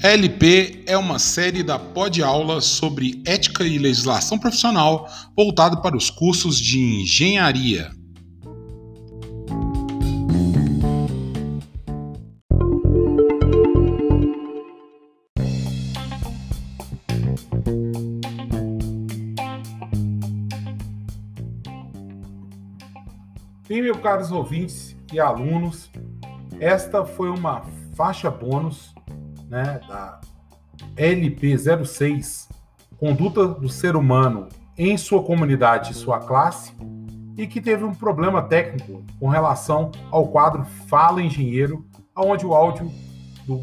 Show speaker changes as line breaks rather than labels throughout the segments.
LP é uma série da Pod Aula sobre ética e legislação profissional voltado para os cursos de engenharia.
Bem, meus caros ouvintes e alunos, esta foi uma faixa bônus né, da LP06, Conduta do Ser Humano em sua comunidade e sua classe, e que teve um problema técnico com relação ao quadro Fala Engenheiro, onde o áudio do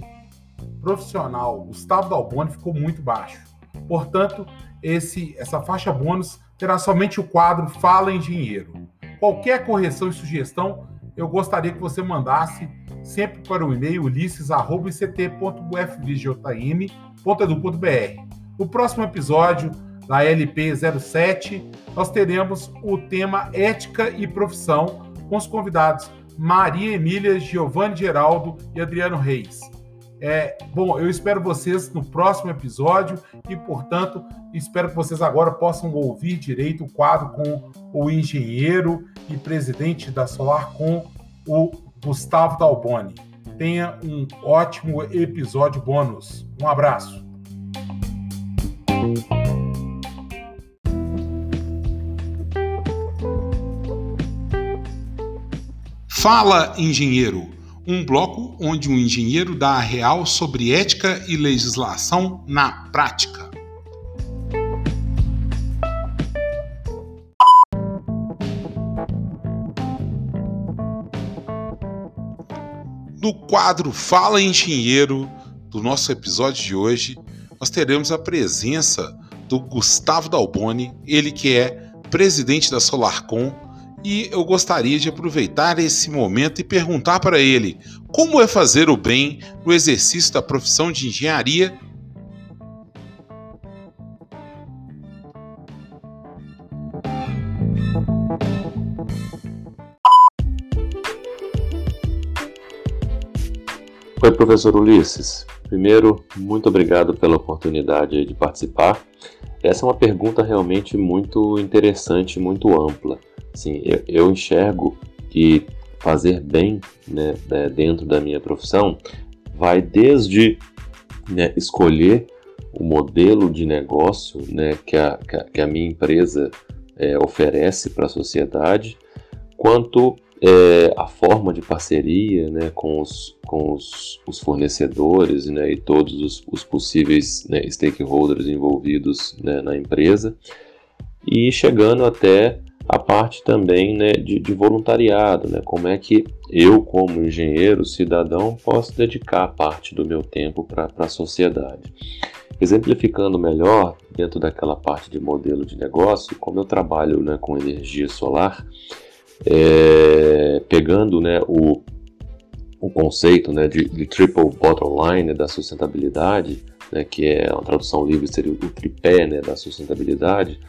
profissional Gustavo Dalboni ficou muito baixo. Portanto, esse, essa faixa bônus terá somente o quadro Fala Engenheiro. Qualquer correção e sugestão, eu gostaria que você mandasse sempre para o e-mail ulisses.ufvjm.edu.br. No próximo episódio da LP07, nós teremos o tema Ética e Profissão com os convidados Maria Emília, Giovanni Geraldo e Adriano Reis. É, bom, eu espero vocês no próximo episódio e, portanto, espero que vocês agora possam ouvir direito o quadro com o engenheiro e presidente da Solar com o Gustavo Dalboni. Tenha um ótimo episódio bônus. Um abraço.
Fala, engenheiro! Um bloco onde um engenheiro dá a real sobre ética e legislação na prática. No quadro Fala Engenheiro do nosso episódio de hoje, nós teremos a presença do Gustavo Dalboni, ele que é presidente da Solarcom, e eu gostaria de aproveitar esse momento e perguntar para ele como é fazer o bem no exercício da profissão de engenharia
Oi, professor Ulisses. Primeiro, muito obrigado pela oportunidade de participar. Essa é uma pergunta realmente muito interessante, muito ampla. Sim, eu, eu enxergo que fazer bem né, né, dentro da minha profissão vai desde né, escolher o modelo de negócio né, que, a, que a minha empresa é, oferece para a sociedade, quanto é, a forma de parceria né, com, os, com os, os fornecedores né, e todos os, os possíveis né, stakeholders envolvidos né, na empresa e chegando até a parte também né, de, de, voluntariado, né, como é que eu, como engenheiro, cidadão, posso dedicar parte do meu tempo para a sociedade. Exemplificando melhor, dentro daquela parte de modelo de negócio, como eu trabalho né, com energia solar, é, pegando né, o, o conceito né, de, de triple bottom line né, da sustentabilidade, né, que é uma tradução livre seria o tripé né, da sustentabilidade,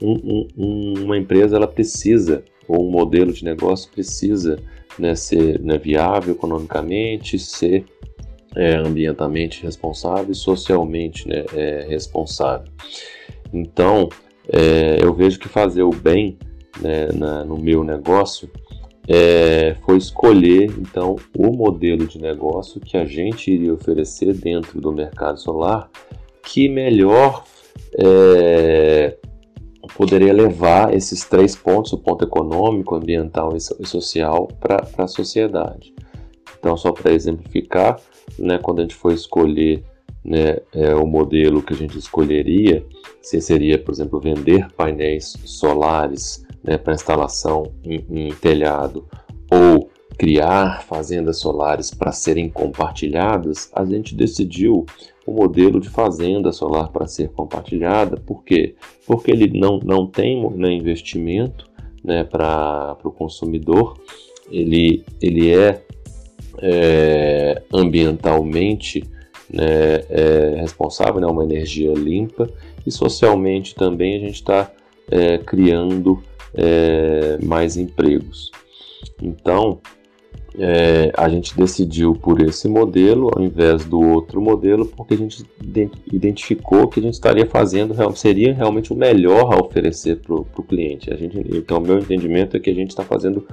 um, um, uma empresa ela precisa, ou um modelo de negócio precisa né, ser né, viável economicamente, ser é, ambientalmente responsável e socialmente né, é, responsável. Então, é, eu vejo que fazer o bem né, na, no meu negócio é, foi escolher então o modelo de negócio que a gente iria oferecer dentro do mercado solar que melhor é, poderia levar esses três pontos, o ponto econômico, ambiental e social, para a sociedade. Então, só para exemplificar, né, quando a gente for escolher né, é, o modelo que a gente escolheria, se seria, por exemplo, vender painéis solares né, para instalação em, em telhado ou criar fazendas solares para serem compartilhadas, a gente decidiu o modelo de fazenda solar para ser compartilhada. Por quê? Porque ele não, não tem né, investimento né, para o consumidor, ele, ele é, é ambientalmente né, é responsável, né, uma energia limpa, e socialmente também a gente está é, criando é, mais empregos. Então, é, a gente decidiu por esse modelo ao invés do outro modelo, porque a gente identificou que a gente estaria fazendo, seria realmente o melhor a oferecer para o cliente. A gente, então, meu entendimento é que a gente está fazendo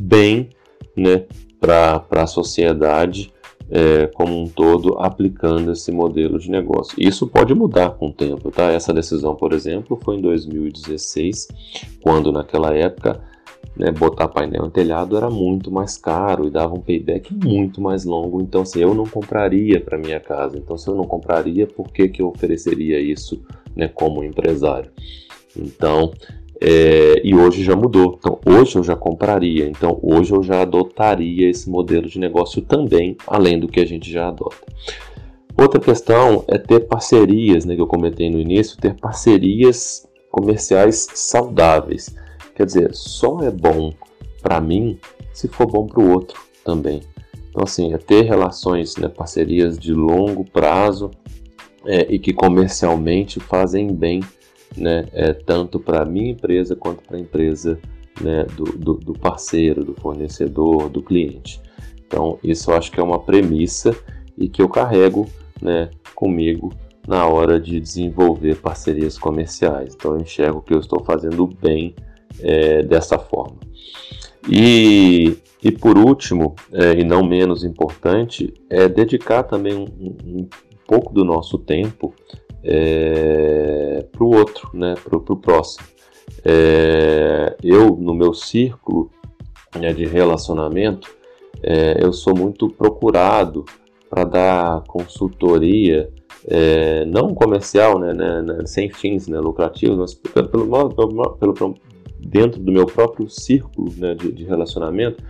bem né, para a sociedade é, como um todo, aplicando esse modelo de negócio. Isso pode mudar com o tempo. Tá? Essa decisão, por exemplo, foi em 2016, quando naquela época né, botar painel em telhado era muito mais caro e dava um payback muito mais longo. Então, assim, eu não compraria para minha casa. Então, se eu não compraria, por que, que eu ofereceria isso né, como empresário? Então, é, e hoje já mudou. Então, hoje eu já compraria. Então, hoje eu já adotaria esse modelo de negócio também, além do que a gente já adota. Outra questão é ter parcerias, né, que eu comentei no início, ter parcerias comerciais saudáveis. Quer dizer, só é bom para mim se for bom para o outro também. Então, assim, é ter relações, né, parcerias de longo prazo é, e que comercialmente fazem bem, né, é, tanto para a minha empresa quanto para a empresa né, do, do, do, parceiro, do fornecedor, do cliente. Então, isso eu acho que é uma premissa e que eu carrego né, comigo na hora de desenvolver parcerias comerciais. Então, eu enxergo que eu estou fazendo bem é, dessa forma. E, e por último, é, e não menos importante, é dedicar também um, um pouco do nosso tempo é, para o outro, né, para o próximo. É, eu, no meu círculo né, de relacionamento, é, eu sou muito procurado para dar consultoria, é, não comercial, né, né, né, sem fins né, lucrativos, mas pelo, pelo, pelo, dentro do meu próprio círculo né, de, de, relacionamento,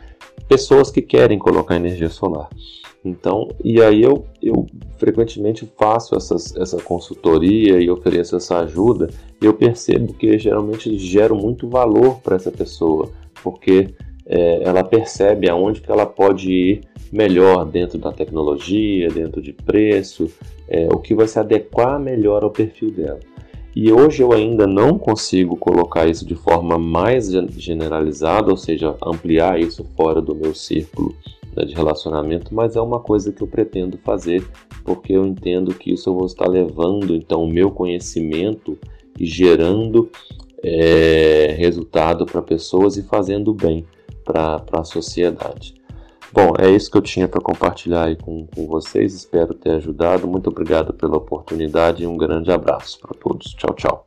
pessoas que querem colocar energia solar. Então, e aí eu, eu frequentemente faço essas, essa consultoria e ofereço essa ajuda, e eu percebo que geralmente gero muito valor para essa pessoa, porque é, ela percebe aonde que ela pode ir melhor dentro da tecnologia, dentro de preço, é, o que vai se adequar melhor ao perfil dela. E hoje eu ainda não consigo colocar isso de forma mais generalizada, ou seja, ampliar isso fora do meu círculo né, de relacionamento, mas é uma coisa que eu pretendo fazer, porque eu entendo que isso eu vou estar levando então o meu conhecimento e gerando é, resultado para pessoas e fazendo bem para a sociedade. Bom, é isso que eu tinha para compartilhar aí com, com vocês. Espero ter ajudado. Muito obrigado pela oportunidade e um grande abraço para todos. Tchau, tchau.